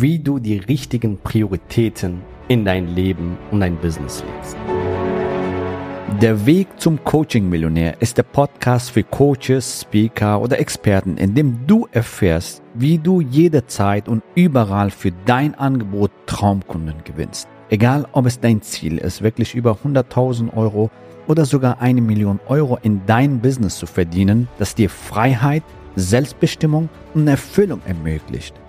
wie du die richtigen Prioritäten in dein Leben und dein Business legst. Der Weg zum Coaching-Millionär ist der Podcast für Coaches, Speaker oder Experten, in dem du erfährst, wie du jederzeit und überall für dein Angebot Traumkunden gewinnst. Egal, ob es dein Ziel ist, wirklich über 100.000 Euro oder sogar eine Million Euro in dein Business zu verdienen, das dir Freiheit, Selbstbestimmung und Erfüllung ermöglicht.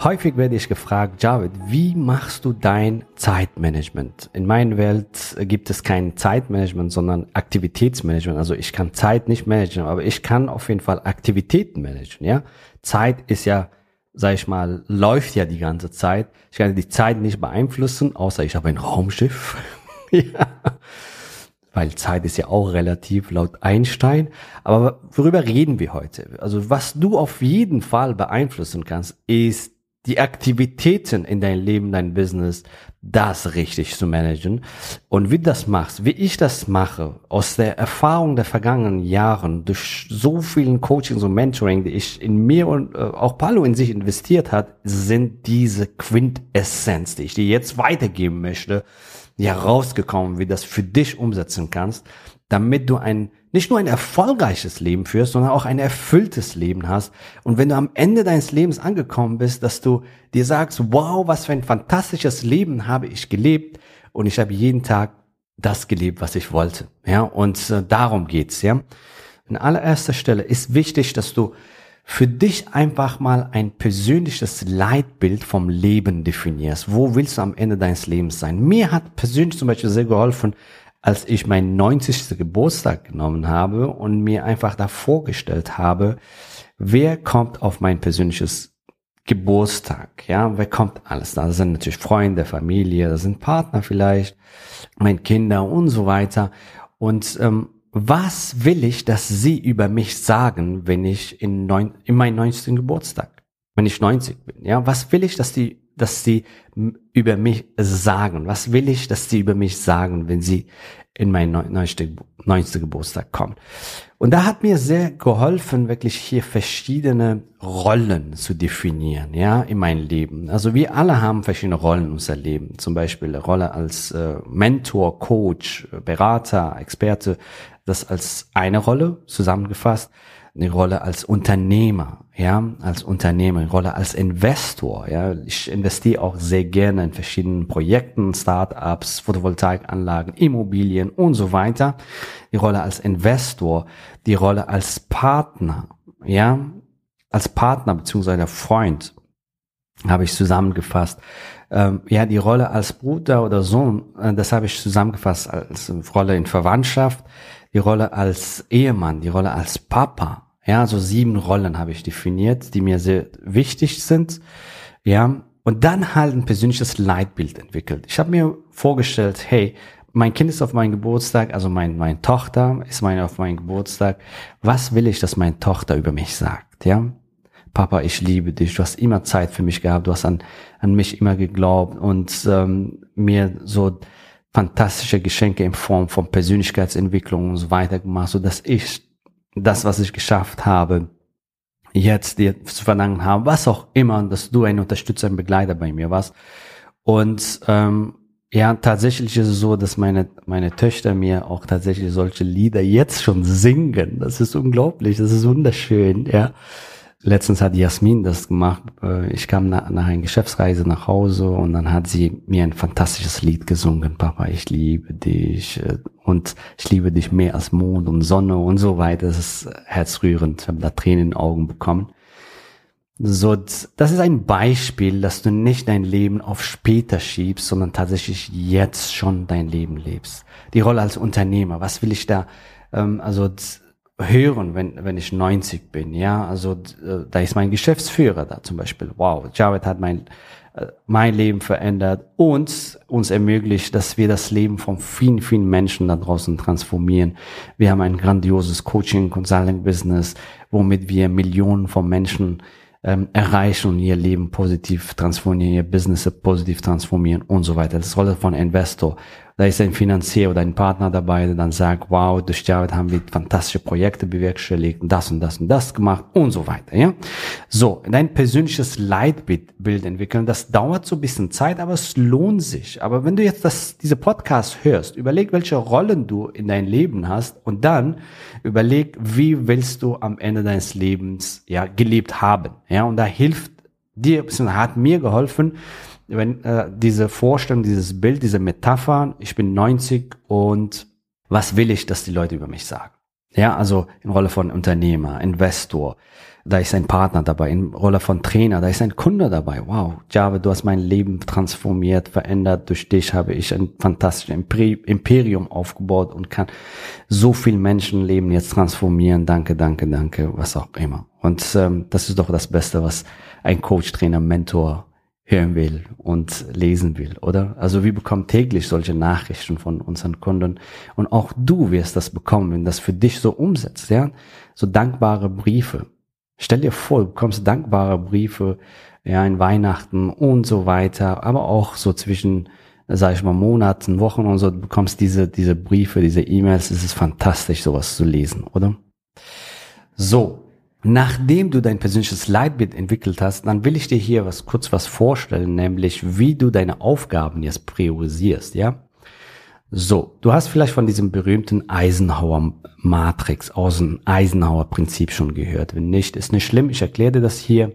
Häufig werde ich gefragt, Javid, wie machst du dein Zeitmanagement? In meiner Welt gibt es kein Zeitmanagement, sondern Aktivitätsmanagement. Also ich kann Zeit nicht managen, aber ich kann auf jeden Fall Aktivitäten managen. Ja, Zeit ist ja, sag ich mal, läuft ja die ganze Zeit. Ich kann die Zeit nicht beeinflussen, außer ich habe ein Raumschiff. ja weil Zeit ist ja auch relativ laut Einstein. Aber worüber reden wir heute? Also was du auf jeden Fall beeinflussen kannst, ist die Aktivitäten in dein Leben, dein Business, das richtig zu managen. Und wie du das machst, wie ich das mache, aus der Erfahrung der vergangenen Jahren, durch so vielen Coachings und Mentoring, die ich in mir und äh, auch Palo in sich investiert hat, sind diese Quintessenz, die ich dir jetzt weitergeben möchte, ja rausgekommen, wie du das für dich umsetzen kannst, damit du ein nicht nur ein erfolgreiches Leben führst, sondern auch ein erfülltes Leben hast. Und wenn du am Ende deines Lebens angekommen bist, dass du dir sagst, wow, was für ein fantastisches Leben habe ich gelebt und ich habe jeden Tag das gelebt, was ich wollte. Ja, und äh, darum geht's, ja. An allererster Stelle ist wichtig, dass du für dich einfach mal ein persönliches Leitbild vom Leben definierst. Wo willst du am Ende deines Lebens sein? Mir hat persönlich zum Beispiel sehr geholfen, als ich meinen 90. Geburtstag genommen habe und mir einfach da vorgestellt habe, wer kommt auf mein persönliches Geburtstag, ja, wer kommt alles da? Das sind natürlich Freunde, Familie, das sind Partner vielleicht, meine Kinder und so weiter. Und ähm, was will ich, dass sie über mich sagen, wenn ich in, neun, in meinen 90. Geburtstag, wenn ich 90 bin? Ja, was will ich, dass die, dass sie über mich sagen? Was will ich, dass sie über mich sagen, wenn sie in meinen 90. 90. Geburtstag kommen? Und da hat mir sehr geholfen, wirklich hier verschiedene Rollen zu definieren, ja, in meinem Leben. Also wir alle haben verschiedene Rollen in unser Leben. Zum Beispiel eine Rolle als äh, Mentor, Coach, Berater, Experte, das als eine Rolle zusammengefasst, eine Rolle als Unternehmer, ja, als Unternehmer, eine Rolle als Investor, ja. Ich investiere auch sehr gerne in verschiedenen Projekten, Startups, Photovoltaikanlagen, Immobilien und so weiter. Die Rolle als Investor, die Rolle als Partner, ja, als Partner beziehungsweise Freund habe ich zusammengefasst. Ähm, ja, die Rolle als Bruder oder Sohn, äh, das habe ich zusammengefasst als Rolle in Verwandtschaft, die Rolle als Ehemann, die Rolle als Papa. Ja, so sieben Rollen habe ich definiert, die mir sehr wichtig sind. Ja, und dann halt ein persönliches Leitbild entwickelt. Ich habe mir vorgestellt, hey, mein Kind ist auf meinem Geburtstag, also mein, meine Tochter ist meine auf meinem Geburtstag. Was will ich, dass meine Tochter über mich sagt? Ja, Papa, ich liebe dich. Du hast immer Zeit für mich gehabt. Du hast an, an mich immer geglaubt und ähm, mir so fantastische Geschenke in Form von Persönlichkeitsentwicklung und so weiter gemacht, so dass ich das, was ich geschafft habe, jetzt dir zu verlangen habe, was auch immer, dass du ein Unterstützer, ein Begleiter bei mir warst. Und ähm, ja, tatsächlich ist es so, dass meine, meine Töchter mir auch tatsächlich solche Lieder jetzt schon singen. Das ist unglaublich, das ist wunderschön, ja. Letztens hat Jasmin das gemacht. Äh, ich kam nach, nach einer Geschäftsreise nach Hause und dann hat sie mir ein fantastisches Lied gesungen. Papa, ich liebe dich äh, und ich liebe dich mehr als Mond und Sonne und so weiter. Das ist herzrührend. Ich habe da Tränen in den Augen bekommen. So, das ist ein Beispiel, dass du nicht dein Leben auf später schiebst, sondern tatsächlich jetzt schon dein Leben lebst. Die Rolle als Unternehmer, was will ich da? Ähm, also hören, wenn, wenn ich 90 bin, ja, also äh, da ist mein Geschäftsführer da zum Beispiel. Wow, Jared hat mein äh, mein Leben verändert und uns ermöglicht, dass wir das Leben von vielen, vielen Menschen da draußen transformieren. Wir haben ein grandioses Coaching, Consulting Business, womit wir Millionen von Menschen ähm, erreichen und ihr Leben positiv transformieren, ihr Business positiv transformieren und so weiter. Das ist Rolle von Investor da ist ein Finanzier oder ein Partner dabei, der dann sagt, wow, durch Jared haben wir fantastische Projekte bewerkstelligt, das und das und das gemacht und so weiter, ja. So, dein persönliches Leitbild entwickeln, das dauert so ein bisschen Zeit, aber es lohnt sich. Aber wenn du jetzt das, diese Podcast hörst, überleg, welche Rollen du in dein Leben hast und dann überleg, wie willst du am Ende deines Lebens, ja, gelebt haben, ja. Und da hilft dir, hat mir geholfen, wenn äh, diese Vorstellung, dieses Bild, diese Metapher, ich bin 90 und was will ich, dass die Leute über mich sagen? Ja, also in Rolle von Unternehmer, Investor, da ist ein Partner dabei, in Rolle von Trainer, da ist ein Kunde dabei. Wow, Java, du hast mein Leben transformiert, verändert. Durch dich habe ich ein fantastisches Imperium aufgebaut und kann so viel Menschenleben jetzt transformieren. Danke, danke, danke, was auch immer. Und ähm, das ist doch das Beste, was ein Coach, Trainer, Mentor hören will und lesen will, oder? Also wir bekommen täglich solche Nachrichten von unseren Kunden und auch du wirst das bekommen, wenn das für dich so umsetzt, ja? So dankbare Briefe. Stell dir vor, du bekommst dankbare Briefe, ja, in Weihnachten und so weiter, aber auch so zwischen, sag ich mal, Monaten, Wochen und so, du bekommst diese, diese Briefe, diese E-Mails, es ist fantastisch, sowas zu lesen, oder? So, Nachdem du dein persönliches Leitbild entwickelt hast, dann will ich dir hier was kurz was vorstellen, nämlich wie du deine Aufgaben jetzt priorisierst, ja? So, du hast vielleicht von diesem berühmten Eisenhower Matrix aus dem Eisenhower Prinzip schon gehört. Wenn nicht, ist nicht schlimm. Ich erkläre dir das hier.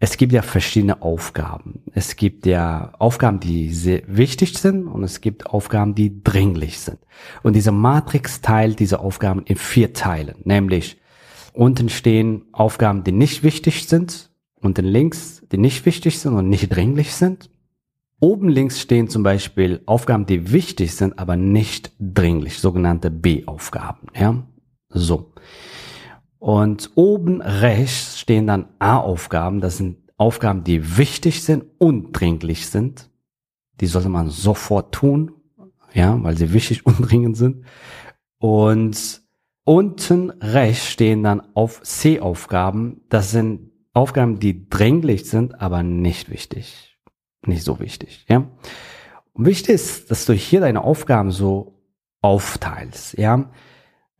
Es gibt ja verschiedene Aufgaben. Es gibt ja Aufgaben, die sehr wichtig sind und es gibt Aufgaben, die dringlich sind. Und diese Matrix teilt diese Aufgaben in vier Teile, nämlich Unten stehen Aufgaben, die nicht wichtig sind. Unten links, die nicht wichtig sind und nicht dringlich sind. Oben links stehen zum Beispiel Aufgaben, die wichtig sind, aber nicht dringlich, sogenannte B-Aufgaben. Ja, so. Und oben rechts stehen dann A-Aufgaben. Das sind Aufgaben, die wichtig sind und dringlich sind. Die sollte man sofort tun, ja, weil sie wichtig und dringend sind. Und Unten rechts stehen dann auf C-Aufgaben. Das sind Aufgaben, die dringlich sind, aber nicht wichtig. Nicht so wichtig, ja. Und wichtig ist, dass du hier deine Aufgaben so aufteilst, ja.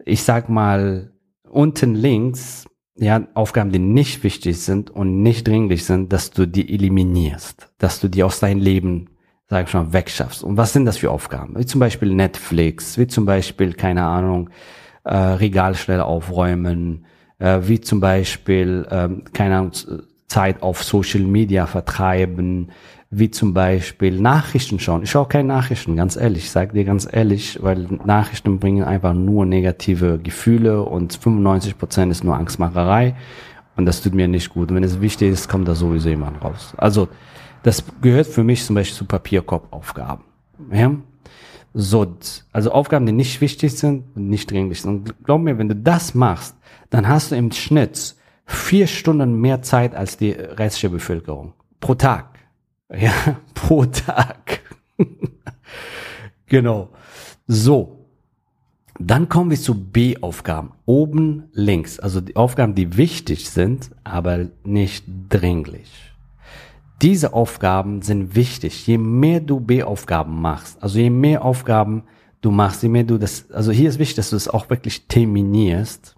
Ich sag mal, unten links, ja, Aufgaben, die nicht wichtig sind und nicht dringlich sind, dass du die eliminierst, dass du die aus deinem Leben, sag ich mal, wegschaffst. Und was sind das für Aufgaben? Wie zum Beispiel Netflix, wie zum Beispiel, keine Ahnung, äh, Regalstelle aufräumen, äh, wie zum Beispiel, äh, keine Zeit auf Social Media vertreiben, wie zum Beispiel Nachrichten schauen. Ich schaue keine Nachrichten, ganz ehrlich, ich sage dir ganz ehrlich, weil Nachrichten bringen einfach nur negative Gefühle und 95 Prozent ist nur Angstmacherei und das tut mir nicht gut. Und wenn es wichtig ist, kommt da sowieso jemand raus. Also das gehört für mich zum Beispiel zu Papierkorbaufgaben. Ja? So, also Aufgaben, die nicht wichtig sind und nicht dringlich sind. Und glaub mir, wenn du das machst, dann hast du im Schnitt vier Stunden mehr Zeit als die restliche Bevölkerung. Pro Tag. Ja, pro Tag. genau. So. Dann kommen wir zu B-Aufgaben. Oben links. Also die Aufgaben, die wichtig sind, aber nicht dringlich. Diese Aufgaben sind wichtig. Je mehr du B-Aufgaben machst, also je mehr Aufgaben du machst, je mehr du das, also hier ist wichtig, dass du das auch wirklich terminierst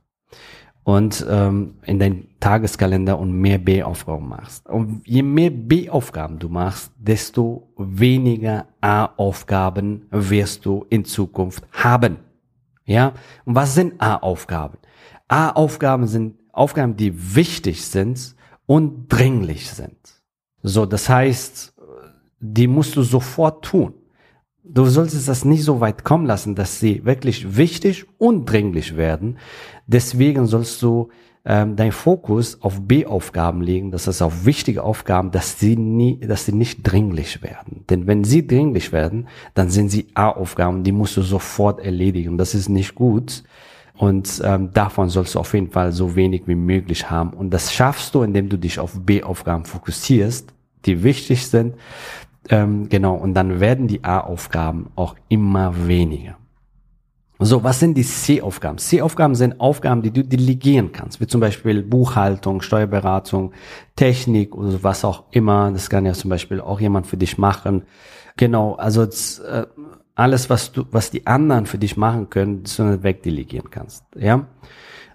und ähm, in deinen Tageskalender und mehr B-Aufgaben machst. Und je mehr B-Aufgaben du machst, desto weniger A-Aufgaben wirst du in Zukunft haben. Ja? Und was sind A-Aufgaben? A-Aufgaben sind Aufgaben, die wichtig sind und dringlich sind. So, das heißt, die musst du sofort tun. Du solltest das nicht so weit kommen lassen, dass sie wirklich wichtig und dringlich werden. Deswegen sollst du ähm, dein Fokus auf B-Aufgaben legen, das heißt auf wichtige Aufgaben, dass sie nie, dass sie nicht dringlich werden. Denn wenn sie dringlich werden, dann sind sie A-Aufgaben, die musst du sofort erledigen. Das ist nicht gut. Und ähm, davon sollst du auf jeden Fall so wenig wie möglich haben. Und das schaffst du, indem du dich auf B-Aufgaben fokussierst. die wichtig sind. Ähm, genau, und dann werden die A-Aufgaben auch immer weniger. So, was sind die C-Aufgaben? C-Aufgaben sind Aufgaben, die du delegieren kannst, wie zum Beispiel Buchhaltung, Steuerberatung, Technik oder was auch immer. Das kann ja zum Beispiel auch jemand für dich machen. Genau, also äh, alles, was du, was die anderen für dich machen können, du wegdelegieren kannst. Ja.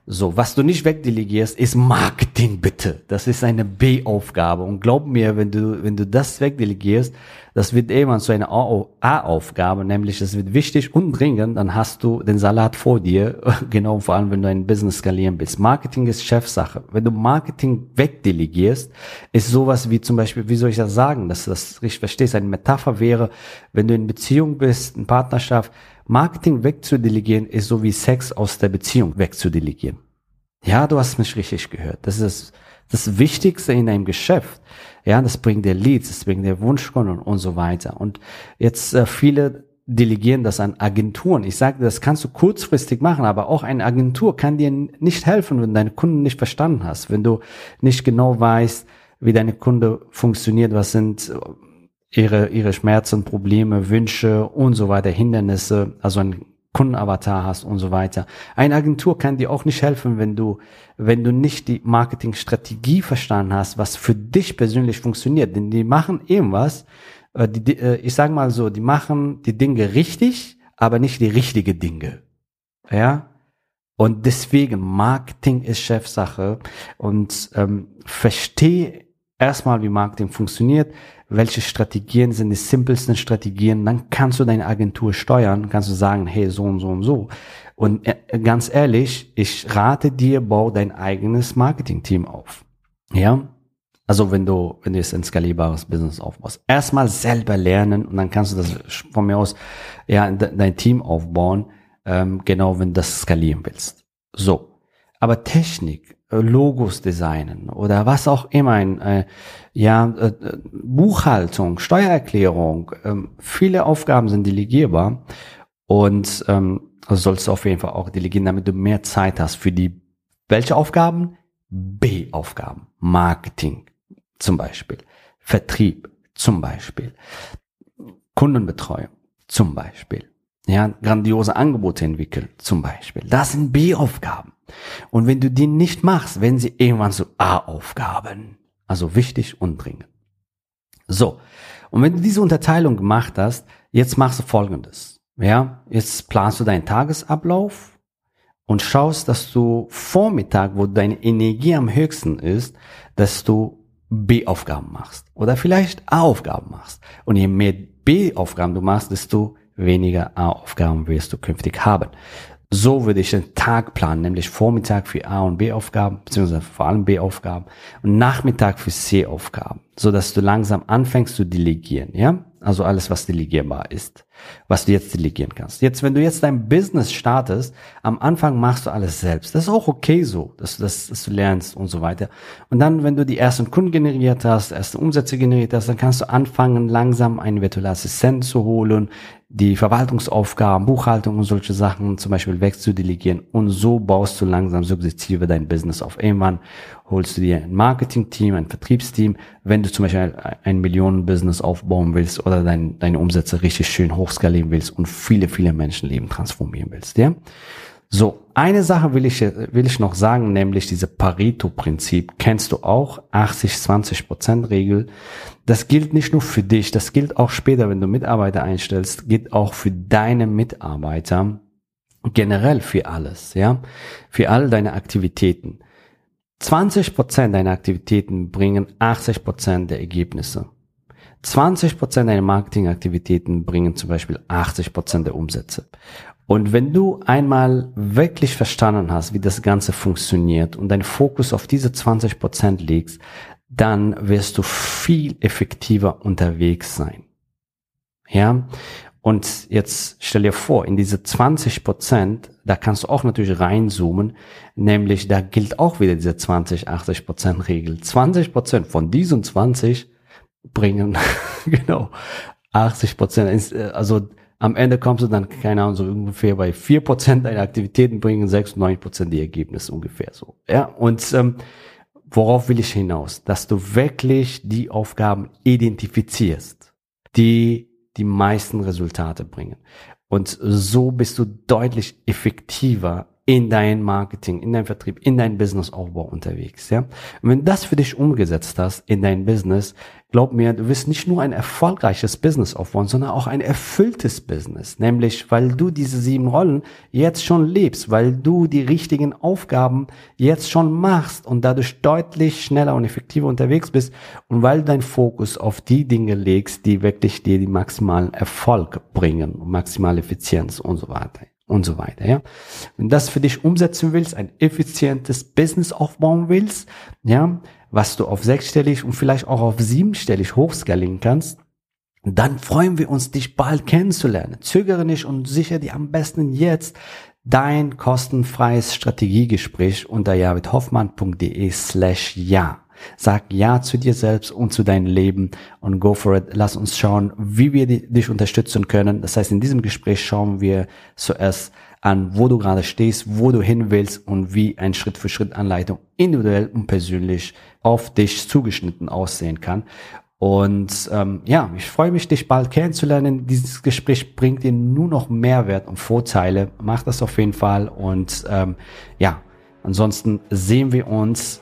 So, was du nicht wegdelegierst, ist Marketing bitte. Das ist eine B-Aufgabe. Und glaub mir, wenn du, wenn du das wegdelegierst, das wird irgendwann zu einer A-Aufgabe, nämlich es wird wichtig und dringend, dann hast du den Salat vor dir, genau vor allem, wenn du ein Business skalieren willst. Marketing ist Chefsache. Wenn du Marketing wegdelegierst, ist sowas wie zum Beispiel, wie soll ich das sagen, dass du das richtig verstehst, eine Metapher wäre, wenn du in Beziehung bist, in Partnerschaft, Marketing wegzudelegieren ist so wie Sex aus der Beziehung wegzudelegieren. Ja, du hast mich richtig gehört. Das ist das Wichtigste in deinem Geschäft. Ja, das bringt dir Leads, das bringt dir Wunschkunden und so weiter. Und jetzt äh, viele delegieren das an Agenturen. Ich sage, das kannst du kurzfristig machen, aber auch eine Agentur kann dir nicht helfen, wenn deine Kunden nicht verstanden hast, wenn du nicht genau weißt, wie deine Kunde funktioniert, was sind ihre, ihre Schmerzen, Probleme, Wünsche und so weiter, Hindernisse, also ein Kundenavatar hast und so weiter. Eine Agentur kann dir auch nicht helfen, wenn du, wenn du nicht die Marketingstrategie verstanden hast, was für dich persönlich funktioniert. Denn die machen irgendwas, äh, die, äh, ich sage mal so, die machen die Dinge richtig, aber nicht die richtige Dinge. Ja, und deswegen Marketing ist Chefsache und ähm, verstehe erstmal, wie Marketing funktioniert, welche Strategien sind die simpelsten Strategien, dann kannst du deine Agentur steuern, kannst du sagen, hey, so und so und so. Und äh, ganz ehrlich, ich rate dir, bau dein eigenes Marketing-Team auf. Ja? Also wenn du, wenn du jetzt ein skalierbares Business aufbaust. Erstmal selber lernen und dann kannst du das von mir aus, ja, dein Team aufbauen, ähm, genau wenn du das skalieren willst. So. Aber Technik, äh, Logos designen oder was auch immer, ein, äh, ja, äh, Buchhaltung, Steuererklärung, ähm, viele Aufgaben sind delegierbar und ähm, also sollst du auf jeden Fall auch delegieren, damit du mehr Zeit hast für die, welche Aufgaben? B-Aufgaben, Marketing zum Beispiel, Vertrieb zum Beispiel, Kundenbetreuung zum Beispiel, ja, grandiose Angebote entwickeln zum Beispiel. Das sind B-Aufgaben. Und wenn du die nicht machst, werden sie irgendwann zu A-Aufgaben. Also wichtig und dringend. So. Und wenn du diese Unterteilung gemacht hast, jetzt machst du Folgendes. Ja, jetzt planst du deinen Tagesablauf und schaust, dass du Vormittag, wo deine Energie am höchsten ist, dass du B-Aufgaben machst oder vielleicht A-Aufgaben machst. Und je mehr B-Aufgaben du machst, desto weniger A-Aufgaben wirst du künftig haben. So würde ich den Tag planen, nämlich Vormittag für A- und B-Aufgaben, beziehungsweise vor allem B-Aufgaben und Nachmittag für C-Aufgaben, so dass du langsam anfängst zu delegieren, ja? Also alles, was delegierbar ist, was du jetzt delegieren kannst. Jetzt, wenn du jetzt dein Business startest, am Anfang machst du alles selbst. Das ist auch okay so, dass du das, dass du lernst und so weiter. Und dann, wenn du die ersten Kunden generiert hast, erste Umsätze generiert hast, dann kannst du anfangen, langsam einen virtuellen Assistent zu holen, die Verwaltungsaufgaben, Buchhaltung und solche Sachen zum Beispiel wegzudelegieren. Und so baust du langsam sukzessive dein Business auf. Irgendwann holst du dir ein Marketing-Team, ein Vertriebsteam, wenn du zum Beispiel ein Millionen-Business aufbauen willst oder dein, deine Umsätze richtig schön hochskalieren willst und viele, viele Menschenleben transformieren willst. Ja? So, eine Sache will ich, will ich noch sagen, nämlich diese Pareto-Prinzip. Kennst du auch? 80-20%-Regel. Das gilt nicht nur für dich, das gilt auch später, wenn du Mitarbeiter einstellst, gilt auch für deine Mitarbeiter, generell für alles, ja, für all deine Aktivitäten. 20% deiner Aktivitäten bringen 80% der Ergebnisse. 20% deiner Marketingaktivitäten bringen zum Beispiel 80% der Umsätze. Und wenn du einmal wirklich verstanden hast, wie das Ganze funktioniert und deinen Fokus auf diese 20% legst, dann wirst du viel effektiver unterwegs sein. Ja? Und jetzt stell dir vor, in diese 20 Prozent, da kannst du auch natürlich reinzoomen, nämlich da gilt auch wieder diese 20, 80 Prozent Regel. 20 Prozent von diesen 20 bringen, genau, 80 Prozent, also am Ende kommst du dann, keine Ahnung, so ungefähr bei 4 Prozent deiner Aktivitäten bringen 96 Prozent die Ergebnisse ungefähr so. Ja, und ähm, worauf will ich hinaus? Dass du wirklich die Aufgaben identifizierst, die die meisten Resultate bringen. Und so bist du deutlich effektiver in dein Marketing, in dein Vertrieb, in dein Businessaufbau unterwegs, ja. Und wenn das für dich umgesetzt hast in dein Business, glaub mir, du wirst nicht nur ein erfolgreiches Business aufbauen, sondern auch ein erfülltes Business. Nämlich, weil du diese sieben Rollen jetzt schon lebst, weil du die richtigen Aufgaben jetzt schon machst und dadurch deutlich schneller und effektiver unterwegs bist und weil dein Fokus auf die Dinge legst, die wirklich dir die maximalen Erfolg bringen, maximale Effizienz und so weiter und so weiter, ja. Wenn das für dich umsetzen willst, ein effizientes Business aufbauen willst, ja, was du auf sechsstellig und vielleicht auch auf siebenstellig hochskalieren kannst, dann freuen wir uns, dich bald kennenzulernen. Zögere nicht und sicher dir am besten jetzt dein kostenfreies Strategiegespräch unter javidhoffmann.de slash ja. Sag Ja zu dir selbst und zu deinem Leben und go for it. Lass uns schauen, wie wir dich unterstützen können. Das heißt, in diesem Gespräch schauen wir zuerst an, wo du gerade stehst, wo du hin willst und wie ein Schritt für Schritt Anleitung individuell und persönlich auf dich zugeschnitten aussehen kann. Und ähm, ja, ich freue mich, dich bald kennenzulernen. Dieses Gespräch bringt dir nur noch Mehrwert und Vorteile. Mach das auf jeden Fall. Und ähm, ja, ansonsten sehen wir uns